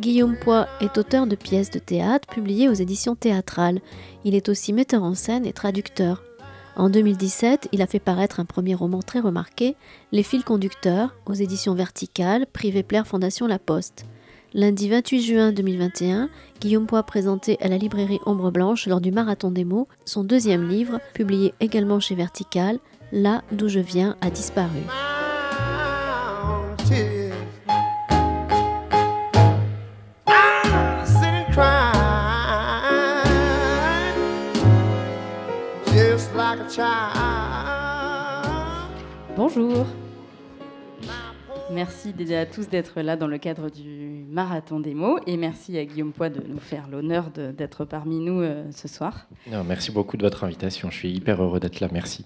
Guillaume Poix est auteur de pièces de théâtre publiées aux éditions théâtrales. Il est aussi metteur en scène et traducteur. En 2017, il a fait paraître un premier roman très remarqué, Les fils conducteurs, aux éditions verticales, Privé Plaire Fondation La Poste. Lundi 28 juin 2021, Guillaume Poix présentait à la librairie Ombre Blanche lors du Marathon des mots son deuxième livre, publié également chez Vertical, Là d'où je viens a disparu. Bonjour. Merci à tous d'être là dans le cadre du Marathon des mots et merci à Guillaume Poix de nous faire l'honneur d'être parmi nous euh, ce soir. merci beaucoup de votre invitation. Je suis hyper heureux d'être là. Merci.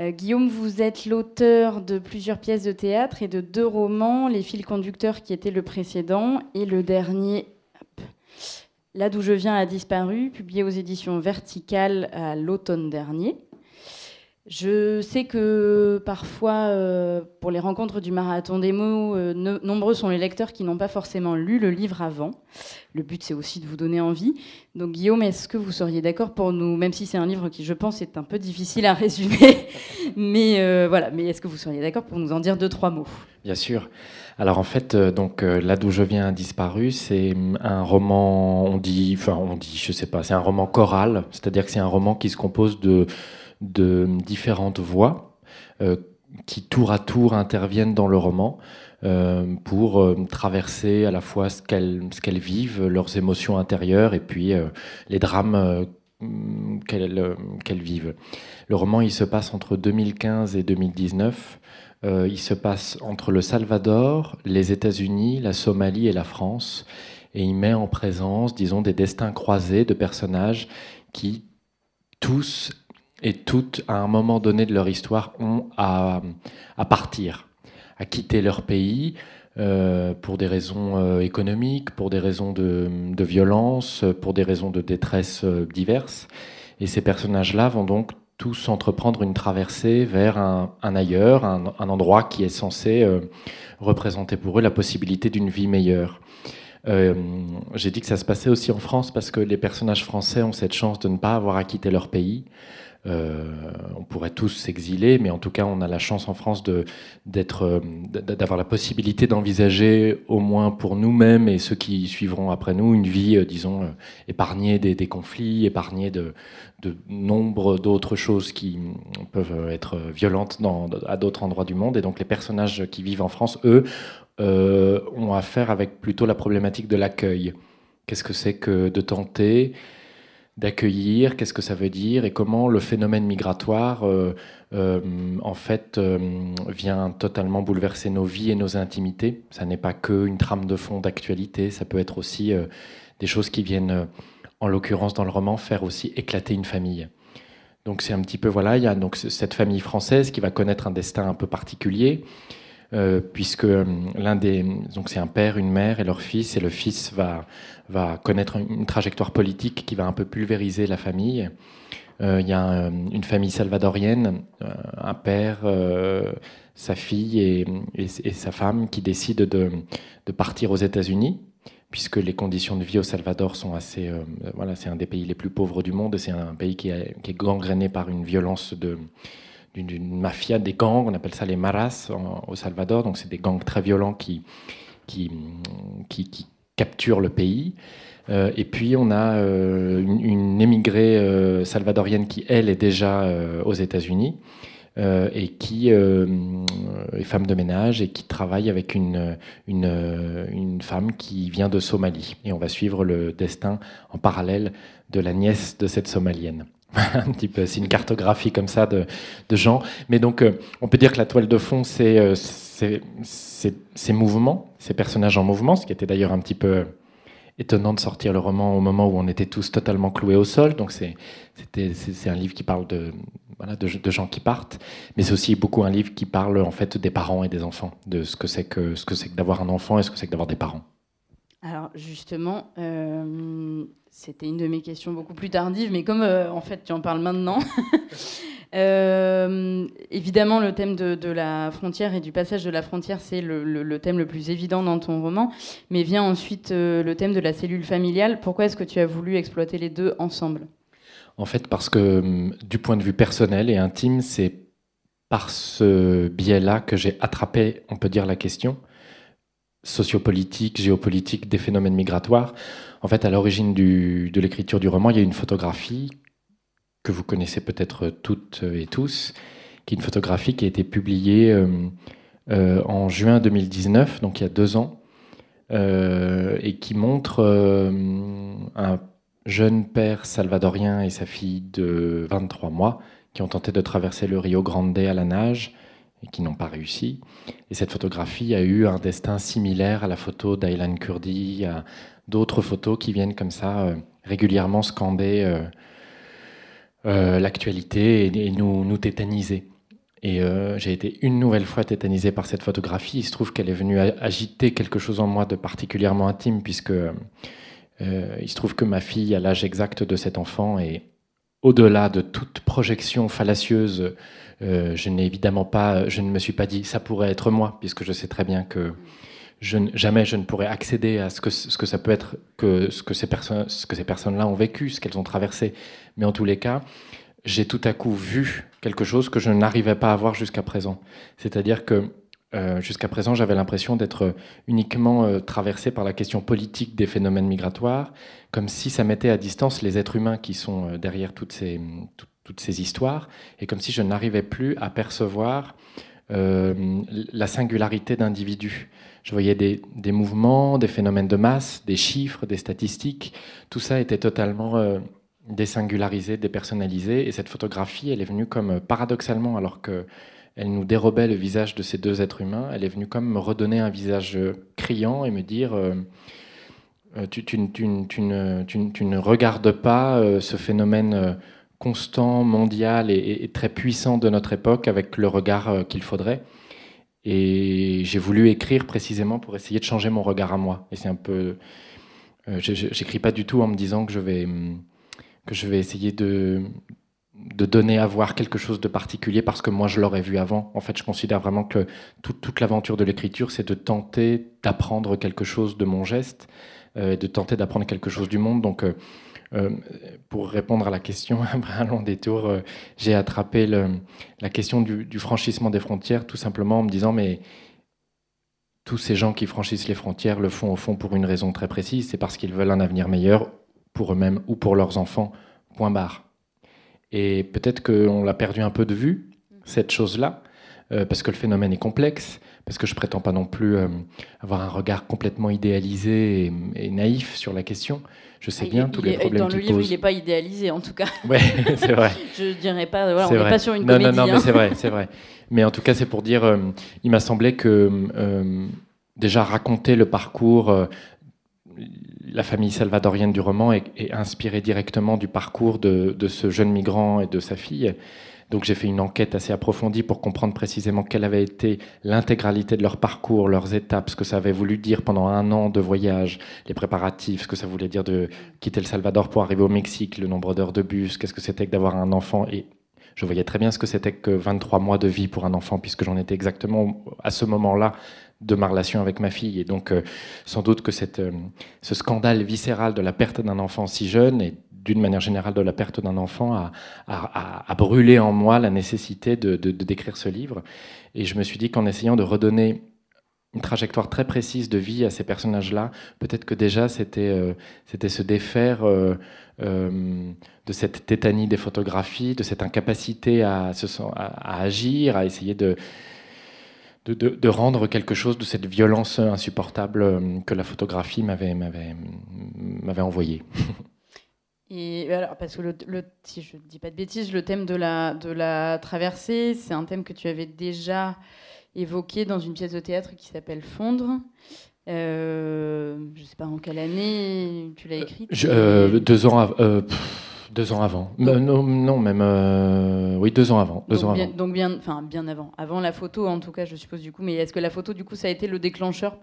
Euh, Guillaume, vous êtes l'auteur de plusieurs pièces de théâtre et de deux romans, Les fils conducteurs qui était le précédent et le dernier Là d'où je viens a disparu, publié aux éditions Verticales à l'automne dernier. Je sais que parfois, euh, pour les rencontres du marathon des mots, euh, nombreux sont les lecteurs qui n'ont pas forcément lu le livre avant. Le but, c'est aussi de vous donner envie. Donc, Guillaume, est-ce que vous seriez d'accord pour nous, même si c'est un livre qui, je pense, est un peu difficile à résumer, mais euh, voilà, mais est-ce que vous seriez d'accord pour nous en dire deux, trois mots? Bien sûr. Alors en fait, donc là d'où je viens disparu, c'est un roman, on dit, enfin on dit, je sais pas, c'est un roman choral, c'est-à-dire que c'est un roman qui se compose de, de différentes voix euh, qui tour à tour interviennent dans le roman pour traverser à la fois ce qu'elles qu'elles vivent, leurs émotions intérieures et puis les drames qu'elles vivent. Le roman il se passe entre 2015 et 2019. Euh, il se passe entre le Salvador, les États-Unis, la Somalie et la France. Et il met en présence, disons, des destins croisés de personnages qui, tous et toutes, à un moment donné de leur histoire, ont à, partir, à quitter leur pays. Euh, pour des raisons euh, économiques, pour des raisons de, violence, pour des raisons de détresse diverses. Et ces personnages-là vont donc tous entreprendre une traversée vers un, ailleurs, un, endroit qui est censé euh, représenter pour eux la possibilité d'une vie meilleure. Euh, j'ai dit que ça se passait aussi en France parce que les personnages français ont cette chance de ne pas avoir à quitter leur pays. Euh, on pourrait tous s'exiler, mais en tout cas, on a la chance en France d'avoir la possibilité d'envisager, au moins pour nous-mêmes et ceux qui suivront après nous, une vie, euh, disons, euh, épargnée des, conflits, épargnée de nombre d'autres choses qui peuvent être violentes à d'autres endroits du monde. Et donc, les personnages qui vivent en France, eux, ont affaire avec plutôt la problématique de l'accueil. Qu'est-ce que c'est que de tenter d'accueillir, qu'est-ce que ça veut dire et comment le phénomène migratoire, euh, euh, en fait, euh, vient totalement bouleverser nos vies et nos intimités. Ça n'est pas qu'une trame de fond d'actualité, ça peut être aussi des choses qui viennent, en l'occurrence dans le roman, faire aussi éclater une famille. Donc c'est un petit peu, voilà, il y a donc cette famille française qui va connaître un destin un peu particulier. Puisque l'un des donc c'est un père, une mère et leur fils et le fils va va connaître une trajectoire politique qui va un peu pulvériser la famille. Euh, il y a euh, une famille salvadorienne, euh, un père, sa fille et, sa femme qui décident de, partir aux États-Unis, puisque les conditions de vie au Salvador sont assez. voilà, c'est un des pays les plus pauvres du monde et c'est un pays qui, est, gangréné par une violence de d'une mafia des gangs, on appelle ça les maras au Salvador, donc c'est des gangs très violents qui, qui, qui, capture le pays. Euh, et puis on a euh, une, émigrée euh, salvadorienne qui, elle, est déjà aux États-Unis et qui est femme de ménage et qui travaille avec une, femme qui vient de Somalie. Et on va suivre le destin en parallèle de la nièce de cette Somalienne. un petit peu, c'est une cartographie comme ça de, gens. Mais donc, on peut dire que la toile de fond, c'est ces, mouvements, ces personnages en mouvement, ce qui était d'ailleurs un petit peu étonnant de sortir le roman au moment où on était tous totalement cloués au sol. Donc c'est un livre qui parle de, gens qui partent, mais c'est aussi beaucoup un livre qui parle en fait des parents et des enfants, de ce que c'est que ce que c'est que d'avoir un enfant et ce que c'est que d'avoir des parents. Alors justement, c'était une de mes questions beaucoup plus tardives, mais comme en fait tu en parles maintenant, Euh, évidemment, le thème de, la frontière et du passage de la frontière, c'est le, thème le plus évident dans ton roman. Mais vient ensuite euh, le thème de la cellule familiale. Pourquoi est-ce que tu as voulu exploiter les deux ensemble? En fait, parce que du point de vue personnel et intime, c'est par ce biais-là que j'ai attrapé, on peut dire, la question sociopolitique, géopolitique des phénomènes migratoires. En fait, à l'origine de l'écriture du roman, il y a une photographie que vous connaissez peut-être toutes et tous, qui est une photographie qui a été publiée euh, euh, en juin 2019, donc il y a deux ans, euh, et qui montre un jeune père salvadorien et sa fille de 23 mois qui ont tenté de traverser le Rio Grande à la nage et qui n'ont pas réussi. Et cette photographie a eu un destin similaire à la photo d'Aylan Kurdi, à d'autres photos qui viennent comme ça régulièrement scander euh, l'actualité et, nous, tétaniser. Et euh, j'ai été une nouvelle fois tétanisé par cette photographie. Il se trouve qu'elle est venue agiter quelque chose en moi de particulièrement intime, puisque euh, il se trouve que ma fille a l'âge exact de cet enfant et au-delà de toute projection fallacieuse, je n'ai évidemment pas, je ne me suis pas dit ça pourrait être moi, puisque je sais très bien que jamais je ne pourrais accéder à ce que, ce que ça peut être, que ce que ces personnes, ce que ces personnes-là ont vécu, ce qu'elles ont traversé. Mais en tous les cas, j'ai tout à coup vu quelque chose que je n'arrivais pas à voir jusqu'à présent. C'est-à-dire que euh, jusqu'à présent, j'avais l'impression d'être uniquement euh, traversé par la question politique des phénomènes migratoires, comme si ça mettait à distance les êtres humains qui sont euh, derrière toutes ces, toutes ces histoires, et comme si je n'arrivais plus à percevoir la singularité d'individus. Je voyais des, mouvements, des phénomènes de masse, des chiffres, des statistiques. Tout ça était totalement euh, désingularisé, dépersonnalisé. Et cette photographie, elle est venue comme euh, paradoxalement, alors que elle nous dérobait le visage de ces deux êtres humains, elle est venue comme me redonner un visage euh, criant et me dire tu, ne regardes pas ce phénomène constant, mondial et, très puissant de notre époque avec le regard qu'il faudrait. Et j'ai voulu écrire précisément pour essayer de changer mon regard à moi. Et c'est un peu. Euh, j'écris pas du tout en me disant que je vais, que je vais essayer de, de donner à voir quelque chose de particulier parce que moi je l'aurais vu avant. En fait, je considère vraiment que toute l'aventure de l'écriture, c'est de tenter d'apprendre quelque chose de mon geste, euh, de tenter d'apprendre quelque chose du monde. Donc, euh, euh, pour répondre à la question, après un long détour, j'ai attrapé la question du, franchissement des frontières tout simplement en me disant mais tous ces gens qui franchissent les frontières le font au fond pour une raison très précise, c'est parce qu'ils veulent un avenir meilleur pour eux-mêmes ou pour leurs enfants, point barre. Et peut-être qu'on l'a perdu un peu de vue, cette chose-là, euh, parce que le phénomène est complexe, parce que je prétends pas non plus avoir un regard complètement idéalisé et naïf sur la question. Je sais bien tous les problèmes Dans le livre, il n'est pas idéalisé, en tout cas. Oui, c'est vrai. je dirais pas, voilà, on n'est pas sur une non, comédie. Non, non, mais hein. c'est vrai, c'est vrai. Mais en tout cas, c'est pour dire, euh, il m'a semblé que euh, déjà raconter le parcours, euh, la famille salvadorienne du roman est, inspiré directement du parcours de, de, ce jeune migrant et de sa fille. Donc j'ai fait une enquête assez approfondie pour comprendre précisément quelle avait été l'intégralité de leur parcours, leurs étapes, ce que ça avait voulu dire pendant un an de voyage, les préparatifs, ce que ça voulait dire de quitter le Salvador pour arriver au Mexique, le nombre d'heures de bus, qu'est-ce que c'était que d'avoir un enfant. Et je voyais très bien ce que c'était que 23 mois de vie pour un enfant, puisque j'en étais exactement à ce moment-là de ma relation avec ma fille. Et donc, euh, sans doute que cette, euh, ce scandale viscéral de la perte d'un enfant si jeune et d'une manière générale de la perte d'un enfant a, a, brûlé en moi la nécessité de, décrire ce livre. Et je me suis dit qu'en essayant de redonner une trajectoire très précise de vie à ces personnages-là, peut-être que déjà c'était euh, c'était se défaire de cette tétanie des photographies, de cette incapacité à, à, agir, à essayer de de, de, rendre quelque chose de cette violence insupportable que la photographie m'avait m'avait envoyée. Et alors, parce que le, si je ne dis pas de bêtises, le thème de la, de la traversée, c'est un thème que tu avais déjà évoqué dans une pièce de théâtre qui s'appelle Fondre. Euh, je ne sais pas en quelle année tu l'as écrite. Euh, deux ans. Euh, deux ans avant. non, non, même. Euh, oui, deux ans avant. Deux donc, ans bien, avant. donc bien, enfin bien avant. Avant la photo, en tout cas, je suppose du coup. Mais est-ce que la photo, du coup, ça a été le déclencheur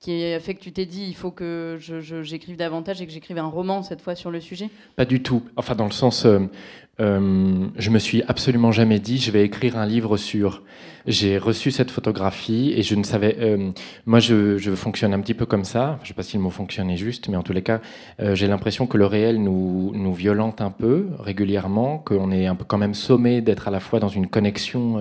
qui a fait que tu t'es dit il faut que j'écrive davantage et que j'écrive un roman cette fois sur le sujet? Pas du tout. Enfin, dans le sens, euh, euh, je me suis absolument jamais dit je vais écrire un livre sur. J'ai reçu cette photographie et je ne savais. Euh, moi, je, fonctionne un petit peu comme ça. Je ne sais pas si le mot fonctionne est juste, mais en tous les cas, euh, j'ai l'impression que le réel nous, nous violente un peu régulièrement, qu'on est un peu quand même sommé d'être à la fois dans une connexion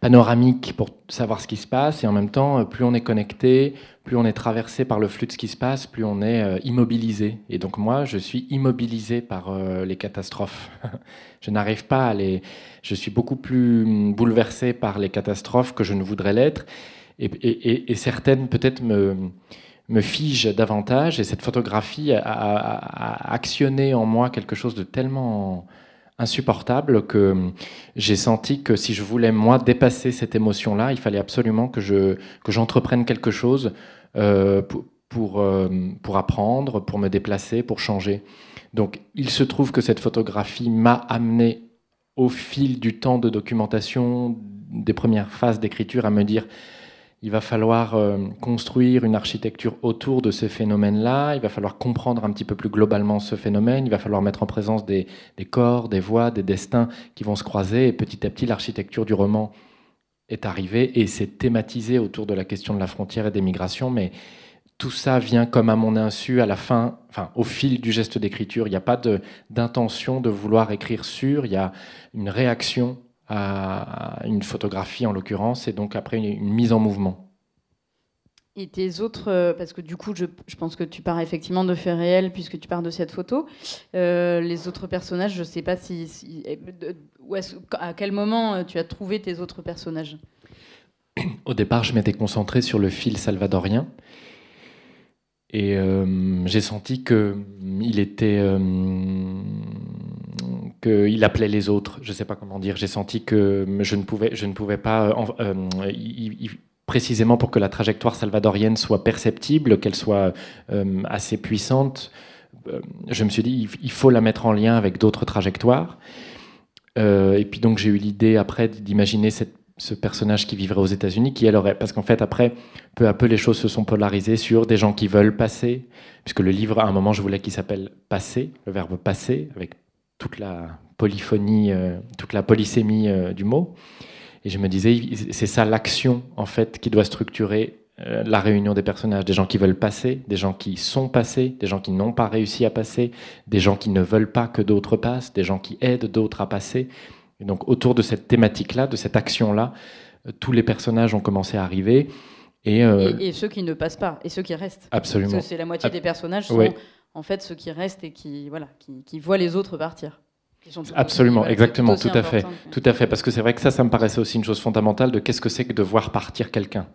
panoramique pour savoir ce qui se passe et en même temps, plus on est connecté, plus on est traversé par le flux de ce qui se passe, plus on est euh, immobilisé. Et donc moi, je suis immobilisé par euh, les catastrophes. je n'arrive pas à les... Je suis beaucoup plus hum, bouleversé par les catastrophes que je ne voudrais l'être. Et, certaines peut-être me, me figent davantage. Et cette photographie a, actionné en moi quelque chose de tellement insupportable que j'ai senti que si je voulais moi dépasser cette émotion-là, il fallait absolument que je que j'entreprenne quelque chose euh, pour, euh, pour, apprendre, pour me déplacer, pour changer. Donc il se trouve que cette photographie m'a amené au fil du temps de documentation, des premières phases d'écriture, à me dire il va falloir euh, construire une architecture autour de ce phénomène-là, il va falloir comprendre un petit peu plus globalement ce phénomène, il va falloir mettre en présence des, corps, des voix, des destins qui vont se croiser, et petit à petit l'architecture du roman est arrivé et s'est thématisé autour de la question de la frontière et des migrations, mais tout ça vient comme à mon insu à la fin, enfin au fil du geste d'écriture. Il n'y a pas d'intention de, vouloir écrire sur, il y a une réaction à une photographie en l'occurrence, et donc après une mise en mouvement. Et tes autres, euh, parce que du coup, je, pense que tu pars effectivement de faits réels puisque tu pars de cette photo. Euh, les autres personnages, je ne sais pas si, à quel moment euh, tu as trouvé tes autres personnages? Au départ, je m'étais concentré sur le fil salvadorien. Et j'ai senti que il était, qu'il appelait les autres. Je ne sais pas comment dire. J'ai senti que je ne pouvais, je ne pouvais pas précisément pour que la trajectoire salvadorienne soit perceptible, qu'elle soit euh, assez puissante, euh, je me suis dit, il faut la mettre en lien avec d'autres trajectoires. Euh, et puis donc j'ai eu l'idée après d'imaginer ce personnage qui vivrait aux États-Unis, qui elle aurait, parce qu'en fait après, peu à peu les choses se sont polarisées sur des gens qui veulent passer, puisque le livre à un moment je voulais qu'il s'appelle passer, le verbe passer, avec toute la polyphonie, toute la polysémie du mot. Et je me disais, c'est ça l'action en fait qui doit structurer euh, la réunion des personnages, des gens qui veulent passer, des gens qui sont passés, des gens qui n'ont pas réussi à passer, des gens qui ne veulent pas que d'autres passent, des gens qui aident d'autres à passer. Et donc autour de cette thématique-là, de cette action-là, euh, tous les personnages ont commencé à arriver. Euh, et, et, ceux qui ne passent pas, et ceux qui restent. Absolument. C'est la moitié des personnages sont en fait ceux qui restent et qui, voilà, qui, qui voient les autres partir. Absolument, exactement, tout à fait, tout à fait, parce que c'est vrai que ça, ça me paraissait aussi une chose fondamentale de qu'est-ce que c'est que de voir partir quelqu'un.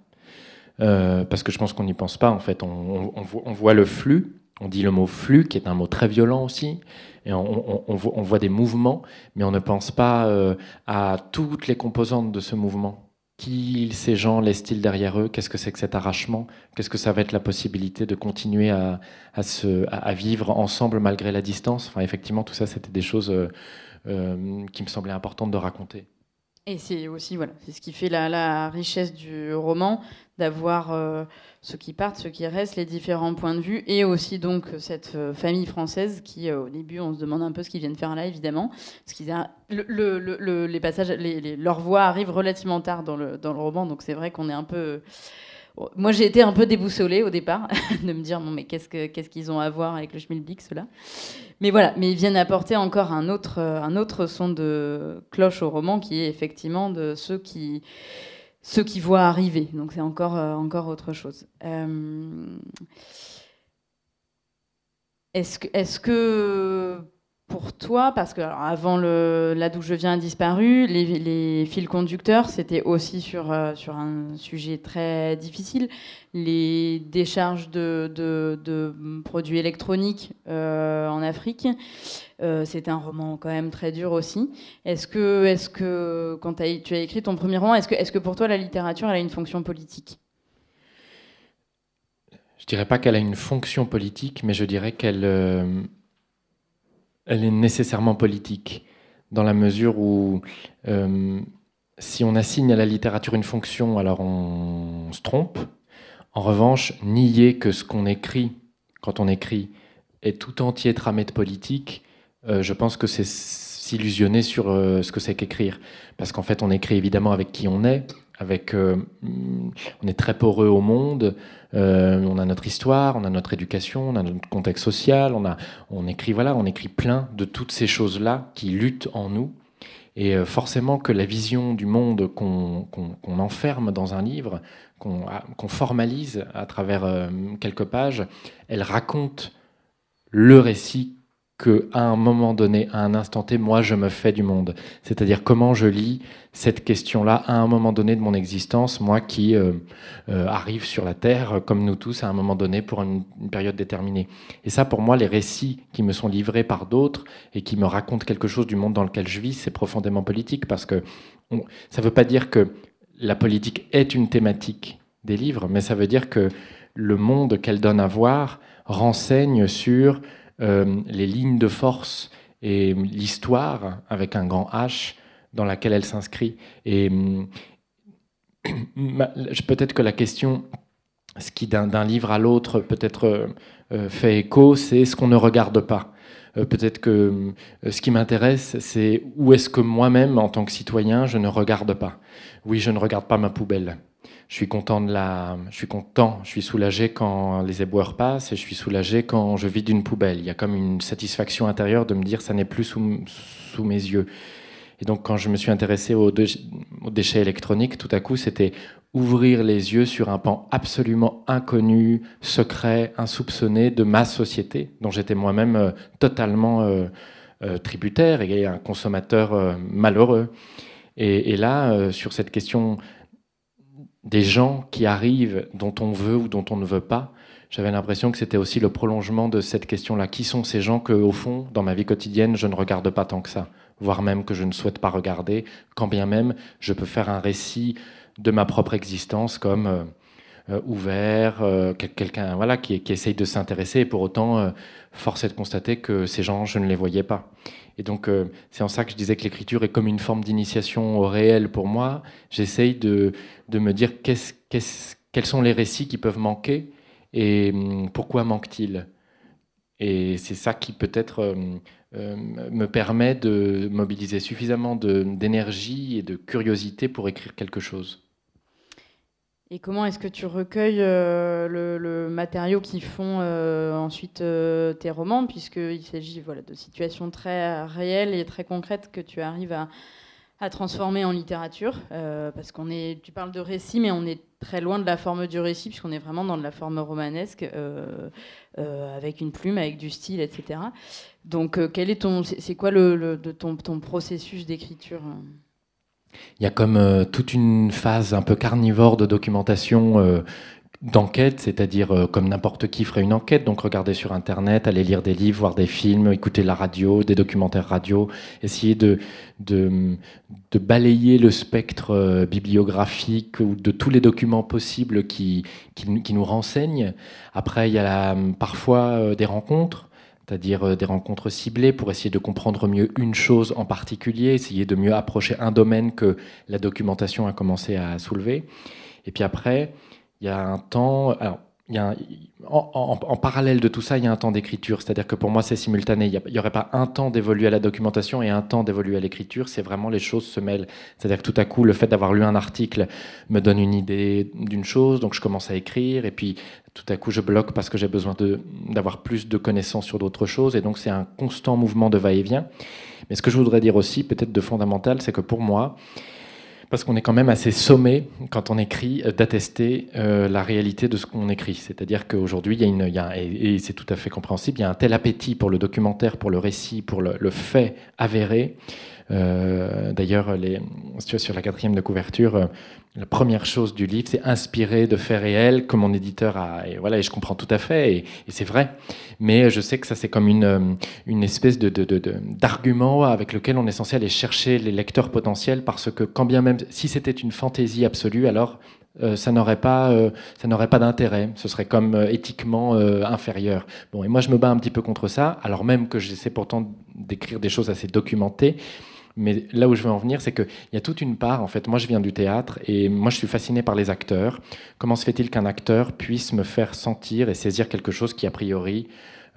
Euh, parce que je pense qu'on n'y pense pas, en fait. On, voit le flux, on dit le mot flux, qui est un mot très violent aussi, et on, voit, des mouvements, mais on ne pense pas euh, à toutes les composantes de ce mouvement. Qui ces gens laissent-ils derrière eux Qu'est-ce que c'est que cet arrachement Qu'est-ce que ça va être la possibilité de continuer à, se, à, vivre ensemble malgré la distance? Enfin, effectivement, tout ça, c'était des choses euh, euh, qui me semblaient importantes de raconter. Et c'est aussi voilà, c'est ce qui fait la, richesse du roman, d'avoir euh, ceux qui partent, ceux qui restent, les différents points de vue, et aussi donc cette euh, famille française qui, euh, au début, on se demande un peu ce qu'ils viennent faire là, évidemment, parce qu'ils le, les passages, les, leur voix arrive relativement tard dans le, dans le roman, donc c'est vrai qu'on est un peu moi, j'ai été un peu déboussolée au départ de me dire bon, mais qu'est-ce qu'ils ont à voir avec le schmilblick, cela Mais voilà, mais ils viennent apporter encore un autre, un autre son de cloche au roman qui est effectivement de ceux qui, ceux qui voient arriver. Donc, c'est encore, euh, encore autre chose. Euh, est-ce que, est que pour toi Parce que avant là d'où je viens disparu, les, fils conducteurs, c'était aussi sur, euh, sur un sujet très difficile. Les décharges de, de, produits électroniques euh, en Afrique, euh, c'était un roman quand même très dur aussi. Est-ce que, est que quand tu as écrit ton premier roman, est-ce que, est que pour toi la littérature elle a une fonction politique? Je dirais pas qu'elle a une fonction politique, mais je dirais qu'elle elle est nécessairement politique, dans la mesure où euh, si on assigne à la littérature une fonction, alors on, se trompe. En revanche, nier que ce qu'on écrit, quand on écrit, est tout entier tramé de politique, euh, je pense que c'est s'illusionner sur euh, ce que c'est qu'écrire. Parce qu'en fait, on écrit évidemment avec qui on est, avec, euh, on est très poreux au monde, on a notre histoire, on a notre éducation, on a notre contexte social, on, écrit voilà, on écrit plein de toutes ces choses-là qui luttent en nous. Et forcément que la vision du monde qu'on enferme dans un livre, qu'on formalise à travers quelques pages, elle raconte le récit que à un moment donné, à un instant T, moi je me fais du monde. C'est-à-dire comment je lis cette question-là à un moment donné de mon existence, moi qui euh, euh, arrive sur la Terre, comme nous tous, à un moment donné pour une, période déterminée. Et ça, pour moi, les récits qui me sont livrés par d'autres et qui me racontent quelque chose du monde dans lequel je vis, c'est profondément politique parce que ça ne veut pas dire que la politique est une thématique des livres, mais ça veut dire que le monde qu'elle donne à voir renseigne sur euh, les lignes de force et l'histoire, avec un grand H, dans laquelle elle s'inscrit. Et peut-être que la question, ce qui d'un livre à l'autre peut-être euh, fait écho, c'est ce qu'on ne regarde pas. Euh, peut-être que ce qui m'intéresse, c'est où est-ce que moi-même, en tant que citoyen, je ne regarde pas. Oui, je ne regarde pas ma poubelle je suis content de la, je suis content, je suis soulagé quand les éboueurs passent et je suis soulagé quand je vide une poubelle. Il y a comme une satisfaction intérieure de me dire ça n'est plus sous, sous, mes yeux. Et donc quand je me suis intéressé aux, déchets électroniques, tout à coup c'était ouvrir les yeux sur un pan absolument inconnu, secret, insoupçonné de ma société, dont j'étais moi-même euh, totalement euh, euh, tributaire et un consommateur malheureux. Et, et là, sur cette question des gens qui arrivent dont on veut ou dont on ne veut pas. J'avais l'impression que c'était aussi le prolongement de cette question-là. Qui sont ces gens que, au fond, dans ma vie quotidienne, je ne regarde pas tant que ça, voire même que je ne souhaite pas regarder, quand bien même je peux faire un récit de ma propre existence comme euh, euh, ouvert, euh, quelqu'un voilà qui, qui, essaye de s'intéresser. Et pour autant, force est de constater que ces gens, je ne les voyais pas. Et donc, euh, c'est en ça que je disais que l'écriture est comme une forme d'initiation au réel pour moi. J'essaye de, me dire quels sont les récits qui peuvent manquer et hum, pourquoi manquent-ils? Et c'est ça qui peut-être euh, euh, me permet de mobiliser suffisamment d'énergie et de curiosité pour écrire quelque chose. Et comment est-ce que tu recueilles euh, le, matériau qui font euh, ensuite euh, tes romans, puisqu'il s'agit voilà, de situations très réelles et très concrètes que tu arrives à, transformer en littérature Parce qu'on est, tu parles de récit, mais on est très loin de la forme du récit, puisqu'on est vraiment dans de la forme romanesque, avec une plume, avec du style, etc. Donc, quel est ton, c'est quoi le, de ton, ton processus d'écriture? Il y a comme euh, toute une phase un peu carnivore de documentation euh, d'enquête, c'est-à-dire euh, comme n'importe qui ferait une enquête, donc regarder sur Internet, aller lire des livres, voir des films, écouter la radio, des documentaires radio, essayer de, balayer le spectre bibliographique ou de tous les documents possibles qui nous renseignent. Après, il y a parfois des rencontres c'est-à-dire euh, des rencontres ciblées pour essayer de comprendre mieux une chose en particulier, essayer de mieux approcher un domaine que la documentation a commencé à soulever. Et puis après, il y a un temps... a en, parallèle de tout ça, il y a un temps d'écriture. C'est-à-dire que pour moi, c'est simultané. Il n'y aurait pas un temps d'évoluer à la documentation et un temps d'évoluer à l'écriture. C'est vraiment les choses se mêlent. C'est-à-dire que tout à coup, le fait d'avoir lu un article me donne une idée d'une chose, donc je commence à écrire. Et puis tout à coup, je bloque parce que j'ai besoin d'avoir plus de connaissances sur d'autres choses. Et donc, c'est un constant mouvement de va-et-vient. Mais ce que je voudrais dire aussi, peut-être de fondamental, c'est que pour moi, parce qu'on est quand même assez sommé, quand on écrit, euh, d'attester euh, la réalité de ce qu'on écrit. C'est-à-dire qu'aujourd'hui, il y a une, et, c'est tout à fait compréhensible, il y a un tel appétit pour le documentaire, pour le récit, pour le, fait avéré. Euh, d'ailleurs, sur la quatrième de couverture, la première chose du livre, c'est inspiré de faits réels que mon éditeur a. Et voilà, et je comprends tout à fait, et, c'est vrai. Mais je sais que ça, c'est comme une, euh, une espèce de, d'argument avec lequel on est censé aller chercher les lecteurs potentiels, parce que quand bien même, si c'était une fantaisie absolue, alors euh, ça n'aurait pas, euh, ça n'aurait pas d'intérêt. Ce serait comme éthiquement inférieur. Bon, et moi, je me bats un petit peu contre ça, alors même que j'essaie pourtant d'écrire des choses assez documentées. Mais là où je veux en venir, c'est qu'il y a toute une part, en fait, moi je viens du théâtre et moi je suis fasciné par les acteurs. Comment se fait-il qu'un acteur puisse me faire sentir et saisir quelque chose qui a priori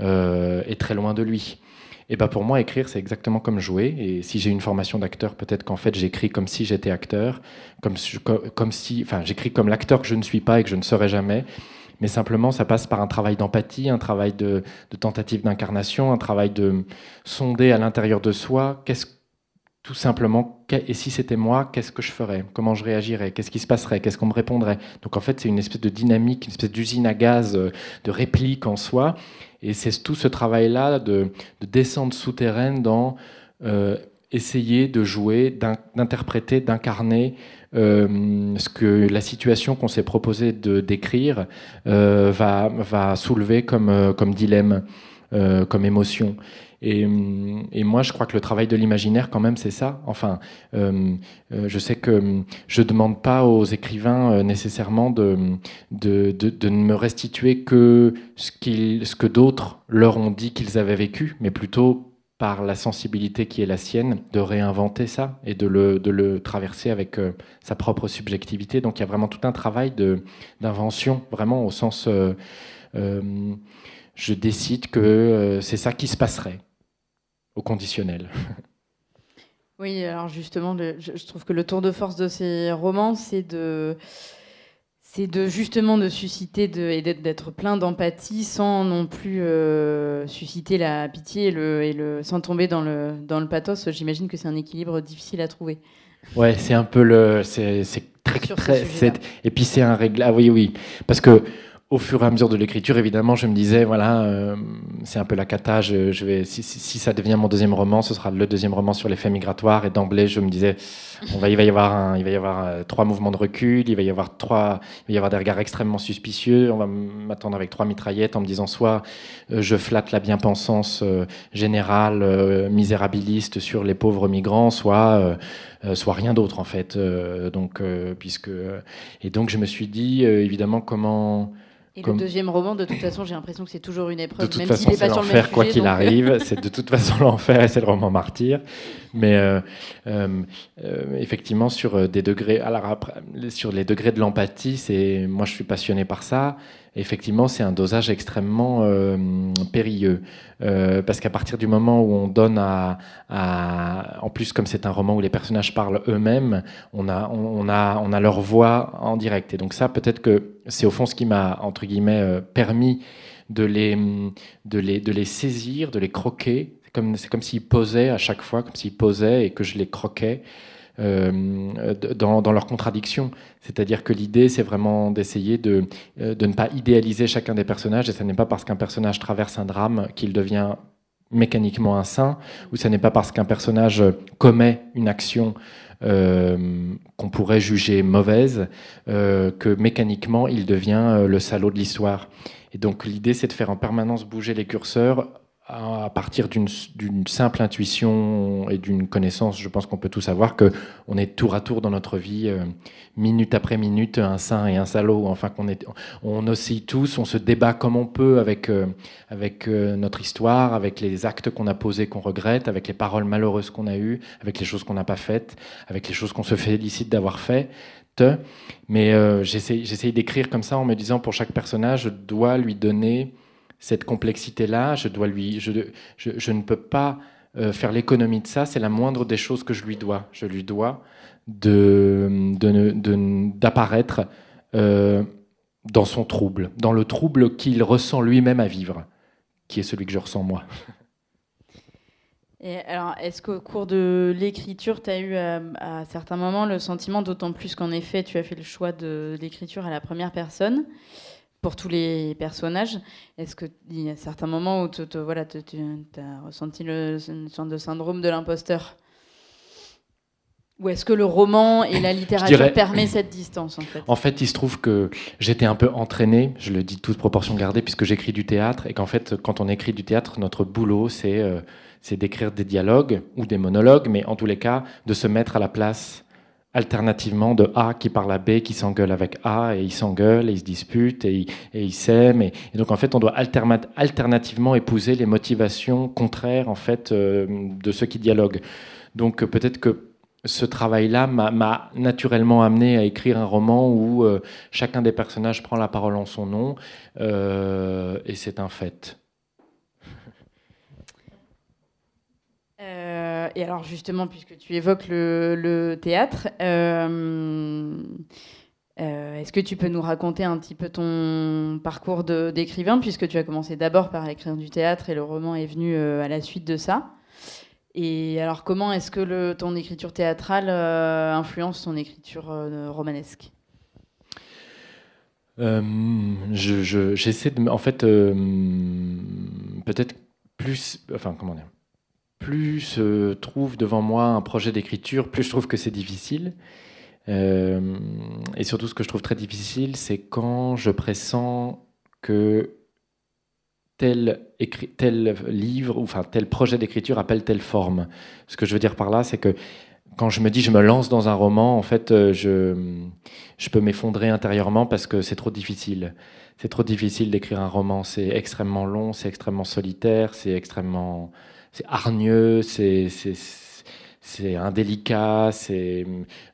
euh, est très loin de lui? Et ben pour moi, écrire, c'est exactement comme jouer. Et si j'ai une formation d'acteur, peut-être qu'en fait, j'écris comme si j'étais acteur, comme, si, comme si, enfin, j'écris comme l'acteur que je ne suis pas et que je ne serai jamais. Mais simplement, ça passe par un travail d'empathie, un travail de, de tentative d'incarnation, un travail de sonder à l'intérieur de soi qu'est-ce tout simplement, et si c'était moi, qu'est-ce que je ferais? Comment je réagirais? Qu'est-ce qui se passerait? Qu'est-ce qu'on me répondrait? Donc en fait, c'est une espèce de dynamique, une espèce d'usine à gaz, euh, de réplique en soi. Et c'est tout ce travail-là de, descente souterraine dans euh, essayer de jouer, d'interpréter, d'incarner euh, ce que la situation qu'on s'est proposé de décrire va, va soulever comme, comme dilemme, comme émotion. Et, moi, je crois que le travail de l'imaginaire, quand même, c'est ça. Enfin, euh, euh, je sais que je ne demande pas aux écrivains euh, nécessairement de, de, de, ne me restituer que ce, ce que d'autres leur ont dit qu'ils avaient vécu, mais plutôt par la sensibilité qui est la sienne, de réinventer ça et de le, de le traverser avec sa propre subjectivité. Donc il y a vraiment tout un travail d'invention, vraiment au sens... je décide que c'est ça qui se passerait au conditionnel. Oui, alors justement, je, trouve que le tour de force de ces romans, c'est de, c'est de justement de susciter de, et d'être plein d'empathie sans non plus euh, susciter la pitié et le, et le, sans tomber dans le, dans le pathos. J'imagine que c'est un équilibre difficile à trouver. Ouais, c'est un peu le, c'est, très, très, et puis c'est un règle. Ah oui, oui, parce que au fur et à mesure de l'écriture, évidemment, je me disais, voilà, euh, c'est un peu la cata. Je, vais, si, ça devient mon deuxième roman, ce sera le deuxième roman sur les faits migratoires. Et d'emblée, je me disais, on va, il va y avoir, il va y avoir euh, trois mouvements de recul, il va y avoir trois, il va y avoir des regards extrêmement suspicieux. On va m'attendre avec trois mitraillettes en me disant soit euh, je flatte la bien-pensance générale misérabiliste sur les pauvres migrants, soit soit rien d'autre en fait. donc, puisque et donc je me suis dit évidemment comment et le deuxième roman, de toute façon, j'ai l'impression que c'est toujours une épreuve. De toute façon, c'est l'enfer, quoi qu'il euh. arrive. c'est de toute façon l'enfer et c'est le roman martyr. Mais euh, euh, effectivement, sur des degrés, sur les degrés de l'empathie, c'est moi, je suis passionné par ça effectivement, c'est un dosage extrêmement euh, périlleux. Euh, parce qu'à partir du moment où on donne à, En plus, comme c'est un roman où les personnages parlent eux-mêmes, on a, on, a, on a leur voix en direct. Et donc ça, peut-être que c'est au fond ce qui m'a, entre guillemets, euh, permis de les, de, les, de les saisir, de les croquer. C'est comme, s'ils posaient à chaque fois, comme s'ils posaient et que je les croquais. Euh, dans, dans leurs contradictions. C'est-à-dire que l'idée, c'est vraiment d'essayer de, euh, de ne pas idéaliser chacun des personnages, et ce n'est pas parce qu'un personnage traverse un drame qu'il devient mécaniquement un saint, ou ce n'est pas parce qu'un personnage commet une action euh, qu'on pourrait juger mauvaise que mécaniquement il devient le salaud de l'histoire. Et donc l'idée c'est de faire en permanence bouger les curseurs à partir d'une simple intuition et d'une connaissance, je pense qu'on peut tous savoir que on est tour à tour dans notre vie, euh, minute après minute, un saint et un salaud. Enfin, qu'on est, on oscille tous, on se débat comme on peut avec euh, avec euh, notre histoire, avec les actes qu'on a posés qu'on regrette, avec les paroles malheureuses qu'on a eues, avec les choses qu'on n'a pas faites, avec les choses qu'on se félicite d'avoir faites. Mais j'essaye d'écrire comme ça en me disant pour chaque personnage, je dois lui donner cette complexité-là, je, dois lui, je, je, ne peux pas euh, faire l'économie de ça, c'est la moindre des choses que je lui dois. Je lui dois d'apparaître de, de, euh, dans son trouble, dans le trouble qu'il ressent lui-même à vivre, qui est celui que je ressens moi. Alors, est-ce qu'au cours de l'écriture, tu as eu à, à, certains moments le sentiment, d'autant plus qu'en effet, tu as fait le choix de l'écriture à la première personne, pour tous les personnages. Est-ce qu'il y a certains moments où tu voilà, as ressenti le, une sorte de syndrome de l'imposteur? Ou est-ce que le roman et la littérature permettent cette distance en fait? En fait, il se trouve que j'étais un peu entraîné, je le dis toute proportion gardée, puisque j'écris du théâtre, et qu'en fait, quand on écrit du théâtre, notre boulot, c'est euh, d'écrire des dialogues ou des monologues, mais en tous les cas, de se mettre à la place alternativement de A qui parle à B, qui s'engueule avec A, et ils s'engueulent, et ils se disputent, et, ils s'aiment. Et, donc en fait, on doit alternativement épouser les motivations contraires en fait euh, de ceux qui dialoguent. Donc peut-être que ce travail-là m'a naturellement amené à écrire un roman où euh, chacun des personnages prend la parole en son nom, euh, et c'est un fait. Euh, et alors justement, puisque tu évoques le, théâtre, euh, euh, est-ce que tu peux nous raconter un petit peu ton parcours d'écrivain, puisque tu as commencé d'abord par écrire du théâtre et le roman est venu à la suite de ça? Et alors comment est-ce que ton écriture théâtrale influence ton écriture romanesque? J'essaie de... En fait, peut-être plus... Enfin, comment dire? Plus se trouve devant moi un projet d'écriture, plus je trouve que c'est difficile. Euh, et surtout, ce que je trouve très difficile, c'est quand je pressens que tel, livre, ou enfin tel projet d'écriture appelle telle forme. Ce que je veux dire par là, c'est que quand je me dis je me lance dans un roman, en fait, euh, je peux m'effondrer intérieurement parce que c'est trop difficile. C'est trop difficile d'écrire un roman. C'est extrêmement long, c'est extrêmement solitaire, c'est extrêmement c'est hargneux, c'est c'est indélicat, c'est,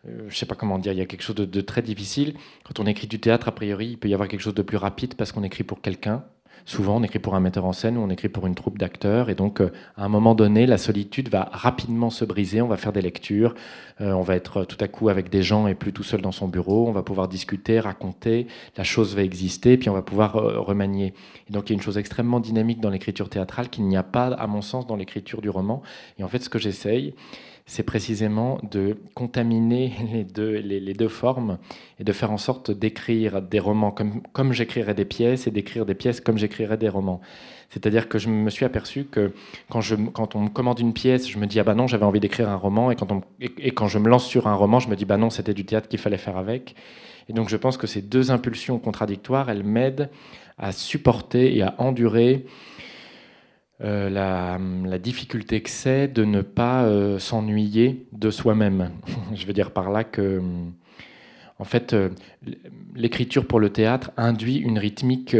euh, je sais pas comment dire, il y a quelque chose de, de, très difficile. Quand on écrit du théâtre, a priori, il peut y avoir quelque chose de plus rapide parce qu'on écrit pour quelqu'un. Souvent, on écrit pour un metteur en scène ou on écrit pour une troupe d'acteurs. Et donc, euh, à un moment donné, la solitude va rapidement se briser. On va faire des lectures. Euh, on va être tout à coup avec des gens et plus tout seul dans son bureau. On va pouvoir discuter, raconter. La chose va exister. Puis on va pouvoir euh, remanier. Et donc, il y a une chose extrêmement dynamique dans l'écriture théâtrale qu'il n'y a pas, à mon sens, dans l'écriture du roman. Et en fait, ce que j'essaye, c'est précisément de contaminer les deux, formes et de faire en sorte d'écrire des romans comme, comme j'écrirais des pièces et d'écrire des pièces comme j'écrirais des romans. C'est-à-dire que je me suis aperçu que quand, je, quand on me commande une pièce, je me dis ah bah non, j'avais envie d'écrire un roman, et quand, et, quand je me lance sur un roman, je me dis bah non, c'était du théâtre qu'il fallait faire avec. Et donc je pense que ces deux impulsions contradictoires, elles m'aident à supporter et à endurer euh, la, difficulté que c'est de ne pas euh, s'ennuyer de soi-même. Je veux dire par là que, en fait, euh, l'écriture pour le théâtre induit une rythmique,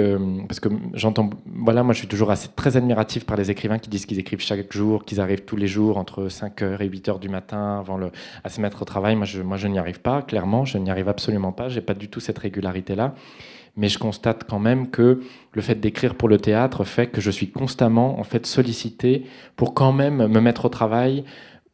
parce que j'entends, voilà, moi je suis toujours assez, très admiratif par les écrivains qui disent qu'ils écrivent chaque jour, qu'ils arrivent tous les jours entre 5h et 8h du matin avant le, à se mettre au travail. Moi je, moi, je n'y arrive pas, clairement, je n'y arrive absolument pas, j'ai pas du tout cette régularité-là mais je constate quand même que le fait d'écrire pour le théâtre fait que je suis constamment en fait sollicité pour quand même me mettre au travail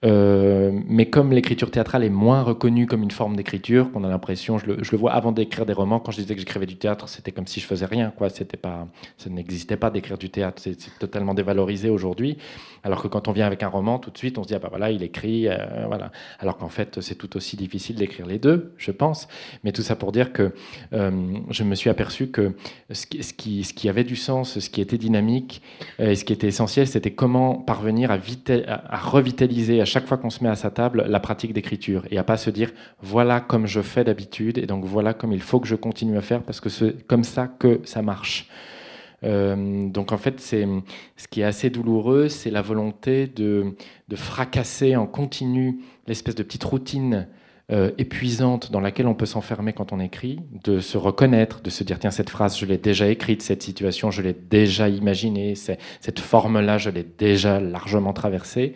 euh, mais comme l'écriture théâtrale est moins reconnue comme une forme d'écriture, qu'on a l'impression, je le, vois avant d'écrire des romans, quand je disais que j'écrivais du théâtre, c'était comme si je faisais rien, quoi. C'était pas, ça n'existait pas d'écrire du théâtre, c'est totalement dévalorisé aujourd'hui. Alors que quand on vient avec un roman, tout de suite, on se dit ah bah voilà, il écrit, euh, voilà. Alors qu'en fait, c'est tout aussi difficile d'écrire les deux, je pense. Mais tout ça pour dire que euh, je me suis aperçu que ce qui, avait du sens, ce qui était dynamique et ce qui était essentiel, c'était comment parvenir à, à, à revitaliser, à chaque fois qu'on se met à sa table la pratique d'écriture et à pas se dire voilà comme je fais d'habitude et donc voilà comme il faut que je continue à faire parce que c'est comme ça que ça marche. Euh, donc en fait, c'est ce qui est assez douloureux, c'est la volonté de, fracasser en continu l'espèce de petite routine euh, épuisante dans laquelle on peut s'enfermer quand on écrit, de se reconnaître, de se dire tiens cette phrase je l'ai déjà écrite, cette situation je l'ai déjà imaginée, cette forme-là je l'ai déjà largement traversée,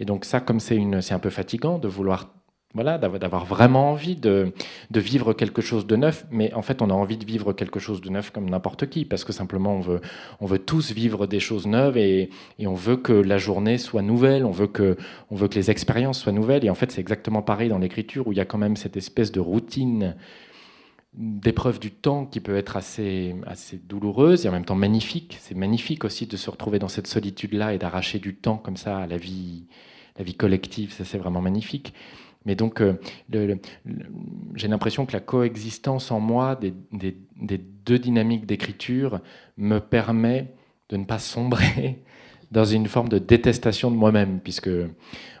et donc ça, comme c'est un peu fatigant de vouloir voilà, d'avoir vraiment envie de, vivre quelque chose de neuf, mais en fait, on a envie de vivre quelque chose de neuf comme n'importe qui, parce que simplement, on veut, on veut tous vivre des choses neuves et, on veut que la journée soit nouvelle, on veut que, on veut que les expériences soient nouvelles. Et en fait, c'est exactement pareil dans l'écriture, où il y a quand même cette espèce de routine d'épreuve du temps qui peut être assez, assez douloureuse et en même temps magnifique. C'est magnifique aussi de se retrouver dans cette solitude-là et d'arracher du temps comme ça à la vie, la vie collective. Ça, c'est vraiment magnifique. Mais donc, euh, j'ai l'impression que la coexistence en moi des, des deux dynamiques d'écriture me permet de ne pas sombrer dans une forme de détestation de moi-même, puisque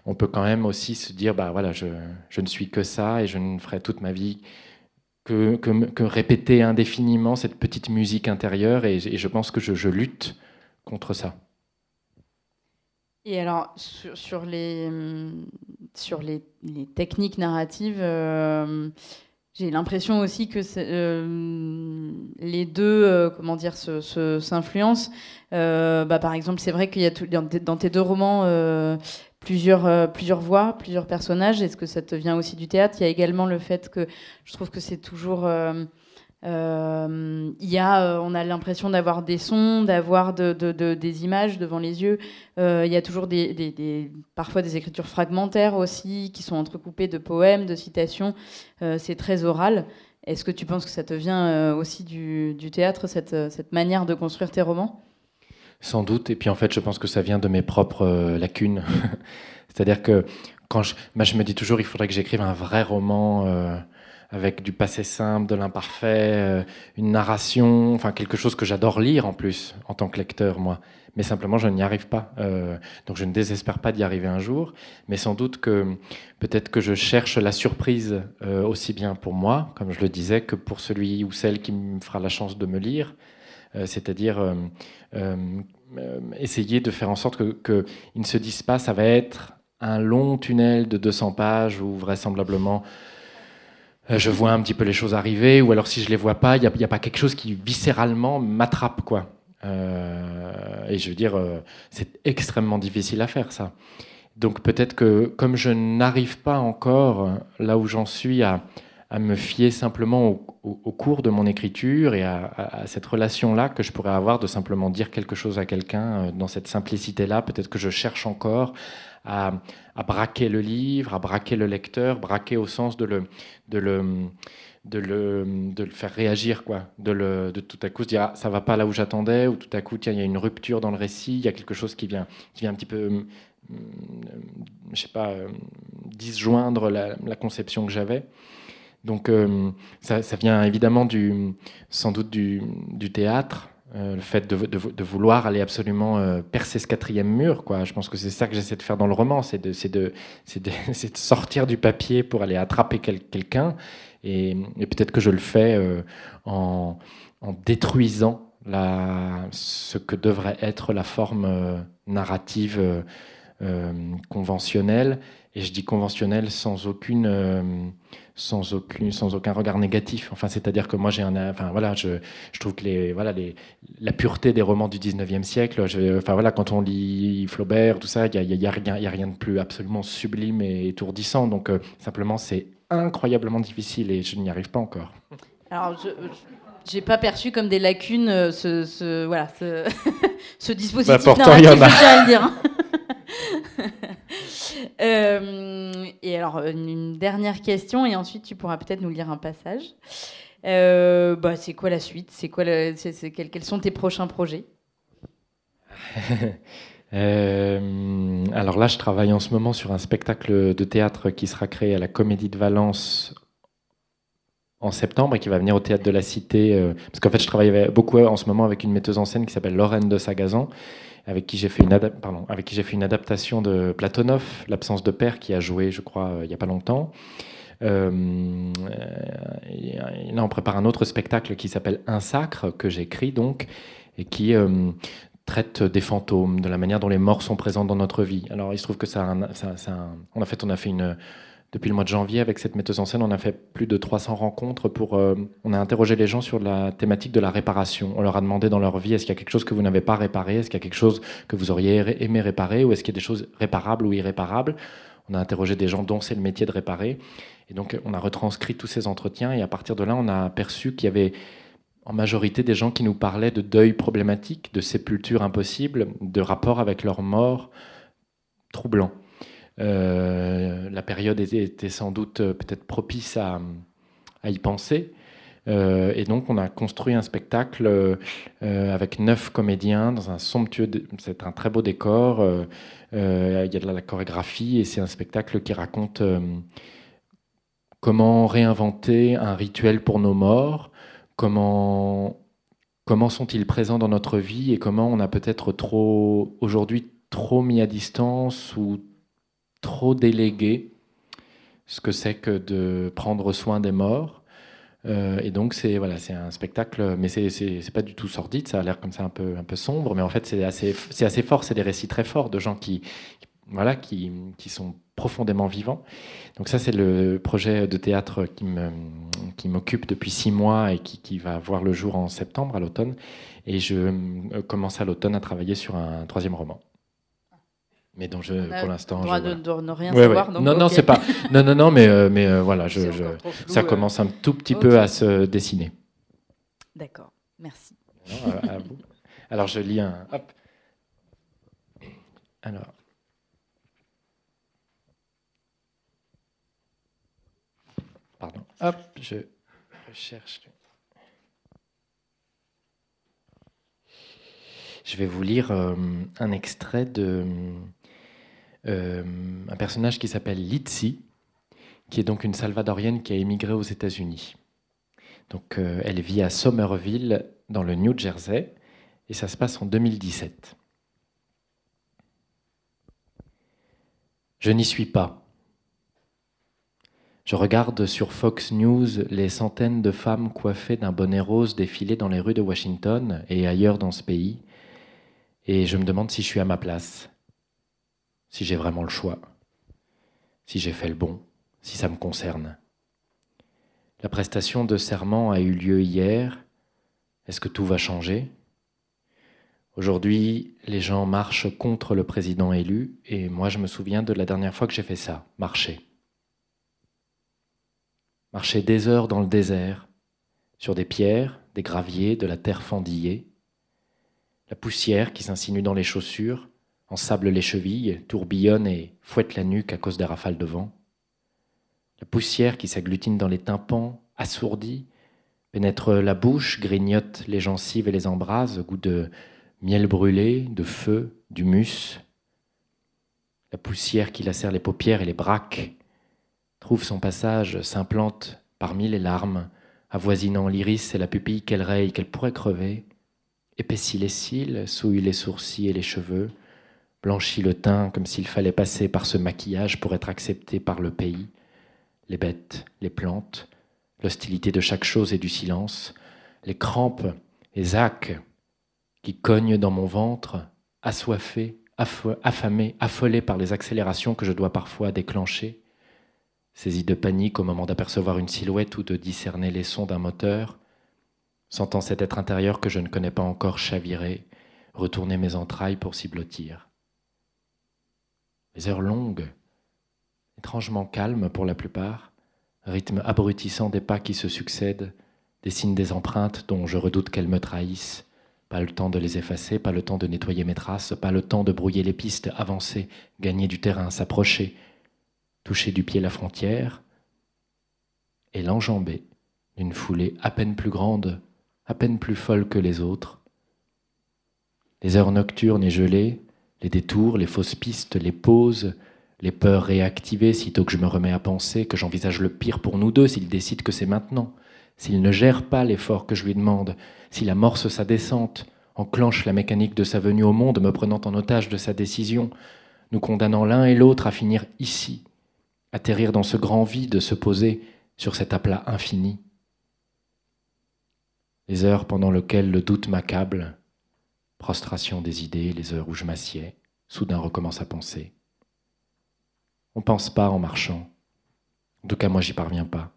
on peut quand même aussi se dire, bah voilà, je, je ne suis que ça et je ne ferai toute ma vie que, répéter indéfiniment cette petite musique intérieure, et, je pense que je, lutte contre ça. Et alors, sur, les, sur les, techniques narratives, j'ai l'impression aussi que les deux, comment dire, s'influencent. Bah, par exemple, c'est vrai qu'il y a dans, tes deux romans plusieurs, plusieurs voix, plusieurs personnages. Est-ce que ça te vient aussi du théâtre? Il y a également le fait que je trouve que c'est toujours euh, y a, euh, on a l'impression d'avoir des sons, d'avoir de, des images devant les yeux. Euh, il y a toujours des, parfois des écritures fragmentaires aussi, qui sont entrecoupées de poèmes, de citations. c'est très oral. Est-ce que tu penses que ça te vient aussi du, théâtre, cette, cette, manière de construire tes romans? Sans doute. Et puis en fait, je pense que ça vient de mes propres lacunes. C'est-à-dire que quand je, bah, je, me dis toujours, il faudrait que j'écrive un vrai roman avec du passé simple, de l'imparfait, euh, une narration, enfin quelque chose que j'adore lire en plus en tant que lecteur, moi. Mais simplement, je n'y arrive pas. Euh, donc je ne désespère pas d'y arriver un jour, mais sans doute que peut-être que je cherche la surprise euh, aussi bien pour moi, comme je le disais, que pour celui ou celle qui me fera la chance de me lire. C'est-à-dire essayer de faire en sorte qu'ils que ne se disent pas ça va être un long tunnel de 200 pages où vraisemblablement euh, je vois un petit peu les choses arriver, ou alors si je les vois pas, il n'y a, pas quelque chose qui viscéralement m'attrape, quoi. Euh, et je veux dire, euh, c'est extrêmement difficile à faire ça. Donc peut-être que comme je n'arrive pas encore là où j'en suis à, me fier simplement au, cours de mon écriture et à, à cette relation-là que je pourrais avoir de simplement dire quelque chose à quelqu'un dans cette simplicité-là, peut-être que je cherche encore à, braquer le livre, à braquer le lecteur, braquer au sens de le, de le, de le, de le faire réagir, quoi. De, le, de tout à coup se dire ah, ça va pas là où j'attendais, ou tout à coup, tiens, il y a une rupture dans le récit, il y a quelque chose qui vient, qui vient un petit peu, euh, je sais pas, euh, disjoindre la conception que j'avais. Donc euh, ça, vient évidemment du, sans doute du, théâtre, euh, le fait de, vouloir aller absolument euh, percer ce quatrième mur. Je pense que c'est ça que j'essaie de faire dans le roman, c'est de, sortir du papier pour aller attraper quelqu'un. Et, peut-être que je le fais en, détruisant ce que devrait être la forme narrative conventionnelle. Et je dis conventionnelle sans aucune sans, aucune, sans aucun regard négatif. Enfin, c'est-à-dire que moi, j'ai un, enfin voilà, je, je, trouve que les, voilà, les, la pureté des romans du 19e siècle, je, enfin voilà, quand on lit Flaubert, tout ça, il n'y a, y a, rien, y a rien de plus absolument sublime et étourdissant. Donc, euh, simplement, c'est incroyablement difficile et je n'y arrive pas encore. Alors, je, j'ai pas perçu comme des lacunes euh, ce, ce voilà, ce, ce dispositif bah, pourtant, il y en a. à le dire. Euh, et alors, une dernière question, et ensuite tu pourras peut-être nous lire un passage. Euh, bah, c'est quoi la suite? C'est quoi quels, sont tes prochains projets? Euh, alors là, je travaille en ce moment sur un spectacle de théâtre qui sera créé à la Comédie de Valence en septembre et qui va venir au théâtre de la Cité. parce qu'en fait, je travaille beaucoup en ce moment avec une metteuse en scène qui s'appelle Lorraine de Sagazan avec qui j'ai fait, une adaptation de Platonov, L'absence de père, qui a joué, je crois, euh, il n'y a pas longtemps. Euh, et là, on prépare un autre spectacle qui s'appelle Un sacre, que j'écris donc, et qui euh, traite des fantômes, de la manière dont les morts sont présents dans notre vie. Alors, il se trouve que ça, ça, ça a fait, on a fait une depuis le mois de janvier, avec cette metteuse en scène, on a fait plus de 300 rencontres pour. Euh, on a interrogé les gens sur la thématique de la réparation. On leur a demandé dans leur vie est-ce qu'il y a quelque chose que vous n'avez pas réparé? Est-ce qu'il y a quelque chose que vous auriez aimé réparer? Ou est-ce qu'il y a des choses réparables ou irréparables? On a interrogé des gens dont c'est le métier de réparer. Et donc, on a retranscrit tous ces entretiens. Et à partir de là, on a aperçu qu'il y avait en majorité des gens qui nous parlaient de deuil problématique, de sépulture impossible, de rapport avec leur mort troublant. Euh, la période était, sans doute euh, peut-être propice à, y penser. Euh, et donc, on a construit un spectacle avec neuf comédiens dans un somptueux. C'est un très beau décor. il y a de la, chorégraphie et c'est un spectacle qui raconte comment réinventer un rituel pour nos morts, comment comment sont-ils présents dans notre vie et comment on a peut-être trop aujourd'hui trop mis à distance ou trop délégué ce que c'est que de prendre soin des morts. Euh, et donc c'est voilà, c'est un spectacle, mais c'est, c'est, pas du tout sordide. Ça a l'air comme ça un peu un peu sombre, mais en fait c'est assez c'est assez fort. C'est des récits très forts de gens qui voilà, qui, qui, sont profondément vivants. Donc ça, c'est le projet de théâtre qui m'occupe depuis six mois et qui, qui, va voir le jour en septembre, à l'automne. Et je euh, commence à l'automne à travailler sur un troisième roman. Mais dont je, pour l'instant, droit je, de, ne rien savoir. Donc, non, non, c'est pas. Non, non, non, mais, euh, mais euh, voilà, je, je ça commence un tout petit peu à se dessiner. D'accord, merci. à vous. Alors, je lis un. Hop. Alors. Pardon. Hop, je cherche. Je vais vous lire euh, un extrait de euh, un personnage qui s'appelle Litsi, qui est donc une salvadorienne qui a émigré aux États-Unis. Donc, euh, elle vit à Somerville, dans le New Jersey, et ça se passe en 2017. Je n'y suis pas. Je regarde sur Fox News les centaines de femmes coiffées d'un bonnet rose défiler dans les rues de Washington et ailleurs dans ce pays, et je me demande si je suis à ma place, si j'ai vraiment le choix, si j'ai fait le bon, si ça me concerne. La prestation de serment a eu lieu hier. Est-ce que tout va changer? Aujourd'hui, les gens marchent contre le président élu, et moi je me souviens de la dernière fois que j'ai fait ça, marcher. Marcher des heures dans le désert, sur des pierres, des graviers, de la terre fendillée, la poussière qui s'insinue dans les chaussures, ensable les chevilles, tourbillonne et fouette la nuque à cause des rafales de vent. La poussière qui s'agglutine dans les tympans, assourdit, pénètre la bouche, grignote les gencives et les embrase, goût de miel brûlé, de feu, d'humus. La poussière qui lacère les paupières et les braque trouve son passage, s'implante parmi les larmes, avoisinant l'iris et la pupille qu'elle raye, qu'elle pourrait crever, épaissit les cils, souille les sourcils et les cheveux, blanchit le teint comme s'il fallait passer par ce maquillage pour être accepté par le pays, les bêtes, les plantes, l'hostilité de chaque chose et du silence, les crampes, les acs qui cognent dans mon ventre, assoiffé, affamé, affolé par les accélérations que je dois parfois déclencher, saisi de panique au moment d'apercevoir une silhouette ou de discerner les sons d'un moteur, sentant cet être intérieur que je ne connais pas encore chavirer, retourner mes entrailles pour s'y blottir. Les heures longues, étrangement calmes pour la plupart, rythme abrutissant des pas qui se succèdent, dessinent des empreintes dont je redoute qu'elles me trahissent, pas le temps de les effacer, pas le temps de nettoyer mes traces, pas le temps de brouiller les pistes, avancer, gagner du terrain, s'approcher, toucher du pied la frontière, et l'enjamber d'une foulée à peine plus grande à peine plus folle que les autres. Les heures nocturnes et gelées, les détours, les fausses pistes, les pauses, les peurs réactivées sitôt que je me remets à penser, que j'envisage le pire pour nous deux s'il décide que c'est maintenant, s'il ne gère pas l'effort que je lui demande, s'il amorce sa descente, enclenche la mécanique de sa venue au monde, me prenant en otage de sa décision, nous condamnant l'un et l'autre à finir ici, atterrir dans ce grand vide, se poser sur cet aplat infini les heures pendant lesquelles le doute m'accable, prostration des idées, les heures où je m'assieds, soudain recommence à penser. On pense pas en marchant. En tout cas, moi, j'y parviens pas.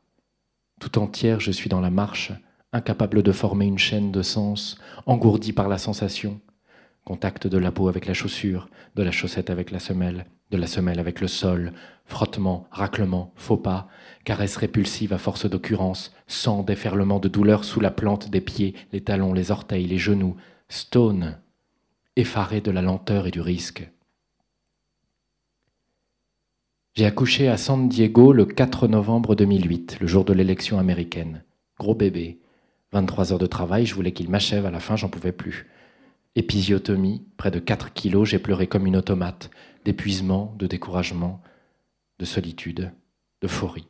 Tout entière, je suis dans la marche, incapable de former une chaîne de sens, engourdi par la sensation. Contact de la peau avec la chaussure, de la chaussette avec la semelle, de la semelle avec le sol, frottement, raclement, faux pas, caresse répulsive à force d'occurrence, sang, déferlement de douleur sous la plante des pieds, les talons, les orteils, les genoux, stone, effaré de la lenteur et du risque. J'ai accouché à San Diego le 4 novembre 2008, le jour de l'élection américaine. Gros bébé. 23 heures de travail, je voulais qu'il m'achève, à la fin j'en pouvais plus. Épisiotomie, près de 4 kilos, j'ai pleuré comme une automate, d'épuisement, de découragement, de solitude, d'euphorie.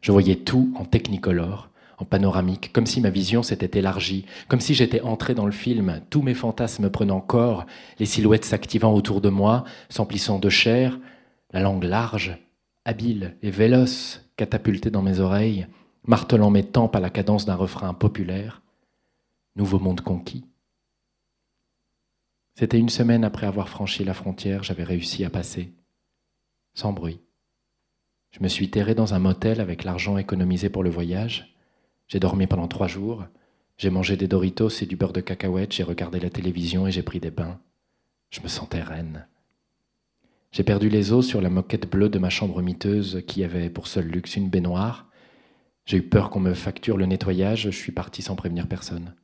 Je voyais tout en technicolore, en panoramique, comme si ma vision s'était élargie, comme si j'étais entré dans le film, tous mes fantasmes prenant corps, les silhouettes s'activant autour de moi, s'emplissant de chair, la langue large, habile et véloce catapultée dans mes oreilles, martelant mes tempes à la cadence d'un refrain populaire. Nouveau monde conquis. C'était une semaine après avoir franchi la frontière, j'avais réussi à passer, sans bruit. Je me suis terré dans un motel avec l'argent économisé pour le voyage. J'ai dormi pendant trois jours. J'ai mangé des Doritos et du beurre de cacahuète. J'ai regardé la télévision et j'ai pris des bains. Je me sentais reine. J'ai perdu les os sur la moquette bleue de ma chambre miteuse qui avait pour seul luxe une baignoire. J'ai eu peur qu'on me facture le nettoyage. Je suis parti sans prévenir personne.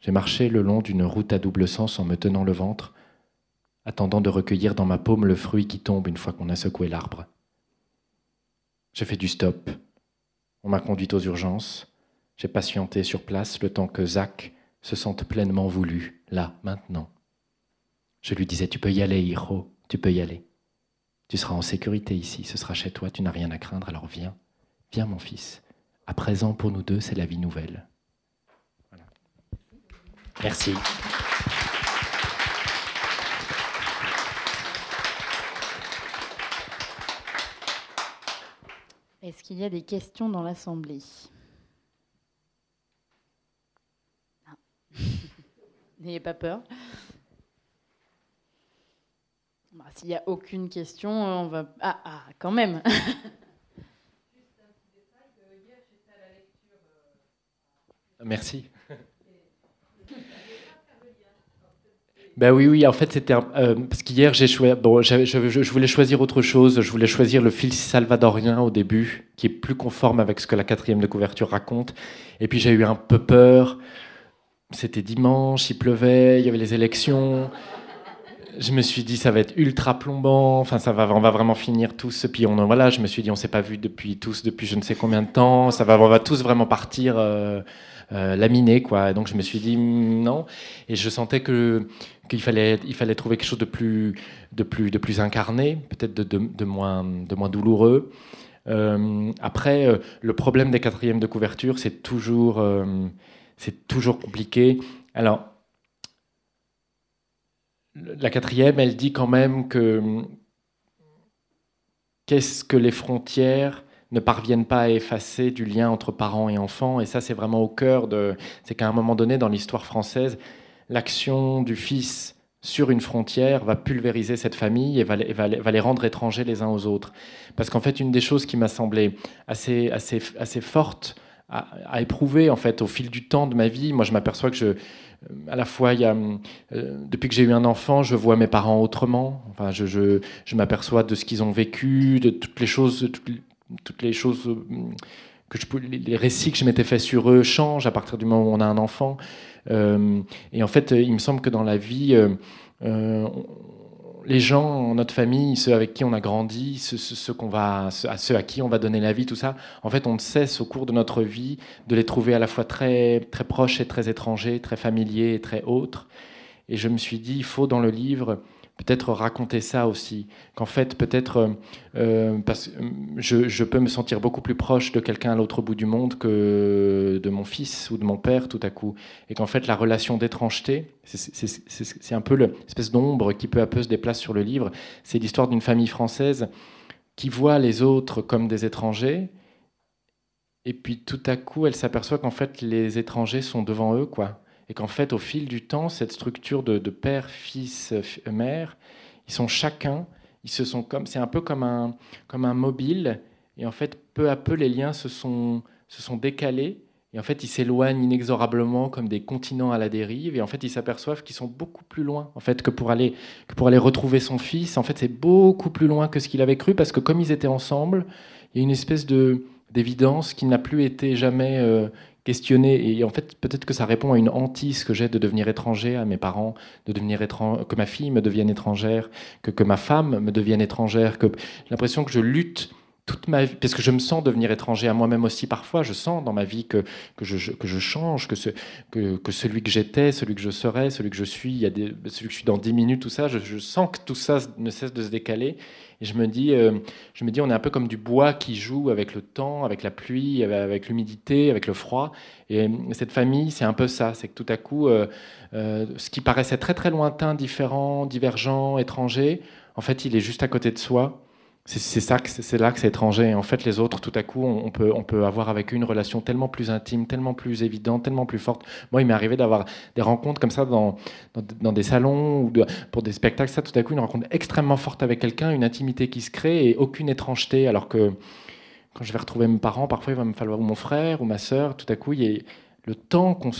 J'ai marché le long d'une route à double sens en me tenant le ventre, attendant de recueillir dans ma paume le fruit qui tombe une fois qu'on a secoué l'arbre. J'ai fait du stop. On m'a conduite aux urgences. J'ai patienté sur place le temps que Zach se sente pleinement voulu, là, maintenant. Je lui disais, tu peux y aller, Hiro, tu peux y aller. Tu seras en sécurité ici, ce sera chez toi, tu n'as rien à craindre, alors viens, viens mon fils. À présent, pour nous deux, c'est la vie nouvelle. Merci. Est-ce qu'il y a des questions dans l'Assemblée? N'ayez pas peur. Bah, s'il n'y a aucune question, on va. Ah, ah quand même Merci. Ben oui, oui, en fait, c'était euh, parce qu'hier, j'ai choisi. Bon, je, je, voulais choisir autre chose. Je voulais choisir le fil salvadorien au début, qui est plus conforme avec ce que la quatrième de couverture raconte. Et puis, j'ai eu un peu peur. C'était dimanche, il pleuvait, il y avait les élections. Je me suis dit, ça va être ultra plombant. Enfin, ça va, on va vraiment finir tous. Puis, on, voilà, je me suis dit, on s'est pas vu depuis tous, depuis je ne sais combien de temps. Ça va, on va tous vraiment partir. Euh, euh, laminé quoi. donc je me suis dit mm, non, et je sentais que qu'il fallait il fallait trouver quelque chose de plus de plus de plus incarné, peut-être de, moins de moins douloureux. Euh, après, euh, le problème des quatrièmes de couverture, c'est toujours c'est toujours compliqué. Alors la quatrième, elle dit quand même que qu'est-ce que les frontières ne parviennent pas à effacer du lien entre parents et enfants? Et ça, c'est vraiment au cœur de... C'est qu'à un moment donné, dans l'histoire française, l'action du fils sur une frontière va pulvériser cette famille et va, les rendre étrangers les uns aux autres. Parce qu'en fait, une des choses qui m'a semblé assez, assez, assez forte à, éprouver en fait au fil du temps de ma vie, moi je m'aperçois que je, à la fois, euh, depuis que j'ai eu un enfant, je vois mes parents autrement. Enfin, je, je, je m'aperçois de ce qu'ils ont vécu, de toutes les choses, toutes les choses euh, que les récits que je m'étais fait sur eux changent à partir du moment où on a un enfant. Euh, et en fait, il me semble que dans la vie, euh, les gens, notre famille, ceux avec qui on a grandi, ceux, qu'on va, à ceux à qui on va donner la vie, tout ça, en fait, on ne cesse au cours de notre vie de les trouver à la fois très, très proches et très étrangers, très familiers et très autres. Et je me suis dit, il faut dans le livre peut-être raconter ça aussi. Qu'en fait, peut-être, euh, euh, parce je, je, peux me sentir beaucoup plus proche de quelqu'un à l'autre bout du monde que de mon fils ou de mon père tout à coup. Et qu'en fait, la relation d'étrangeté, c'est un peu l'espèce d'ombre qui peu à peu se déplace sur le livre. C'est l'histoire d'une famille française qui voit les autres comme des étrangers. Et puis tout à coup, elle s'aperçoit qu'en fait, les étrangers sont devant eux, quoi et qu'en fait, au fil du temps, cette structure de, père, fils, mère, ils sont chacun, ils se sont comme, c'est un peu comme un, comme un mobile, et en fait, peu à peu, les liens se sont, se sont décalés, et en fait, ils s'éloignent inexorablement comme des continents à la dérive, et en fait, ils s'aperçoivent qu'ils sont beaucoup plus loin, en fait, que pour aller, que pour aller retrouver son fils. En fait, c'est beaucoup plus loin que ce qu'il avait cru, parce que comme ils étaient ensemble, il y a une espèce de d'évidence qui n'a plus été jamais euh, questionner. Et en fait, peut-être que ça répond à une hantise que j'ai de devenir étranger à mes parents, de devenir que ma fille me devienne étrangère, que, que ma femme me devienne étrangère, que l'impression que je lutte toute ma vie, parce que je me sens devenir étranger à moi-même aussi parfois, je sens dans ma vie que, que, je, que je change, que, ce, que, que celui que j'étais, celui que je serai, celui que je suis, il y a celui que je suis dans dix minutes, tout ça, je, je, sens que tout ça ne cesse de se décaler. Et je me dis, euh, je me dis, on est un peu comme du bois qui joue avec le temps, avec la pluie, avec l'humidité, avec le froid. Et cette famille, c'est un peu ça. C'est que tout à coup, euh, euh, ce qui paraissait très très lointain, différent, divergent, étranger, en fait, il est juste à côté de soi. C'est ça, c'est là que c'est étranger. En fait, les autres, tout à coup, on peut, on peut avoir avec eux une relation tellement plus intime, tellement plus évidente, tellement plus forte. Moi, il m'est arrivé d'avoir des rencontres comme ça dans, dans, des salons ou pour des spectacles. Ça, tout à coup, une rencontre extrêmement forte avec quelqu'un, une intimité qui se crée et aucune étrangeté. Alors que quand je vais retrouver mes parents, parfois, il va me falloir mon frère ou ma sœur. Tout à coup, il y a le temps qu'on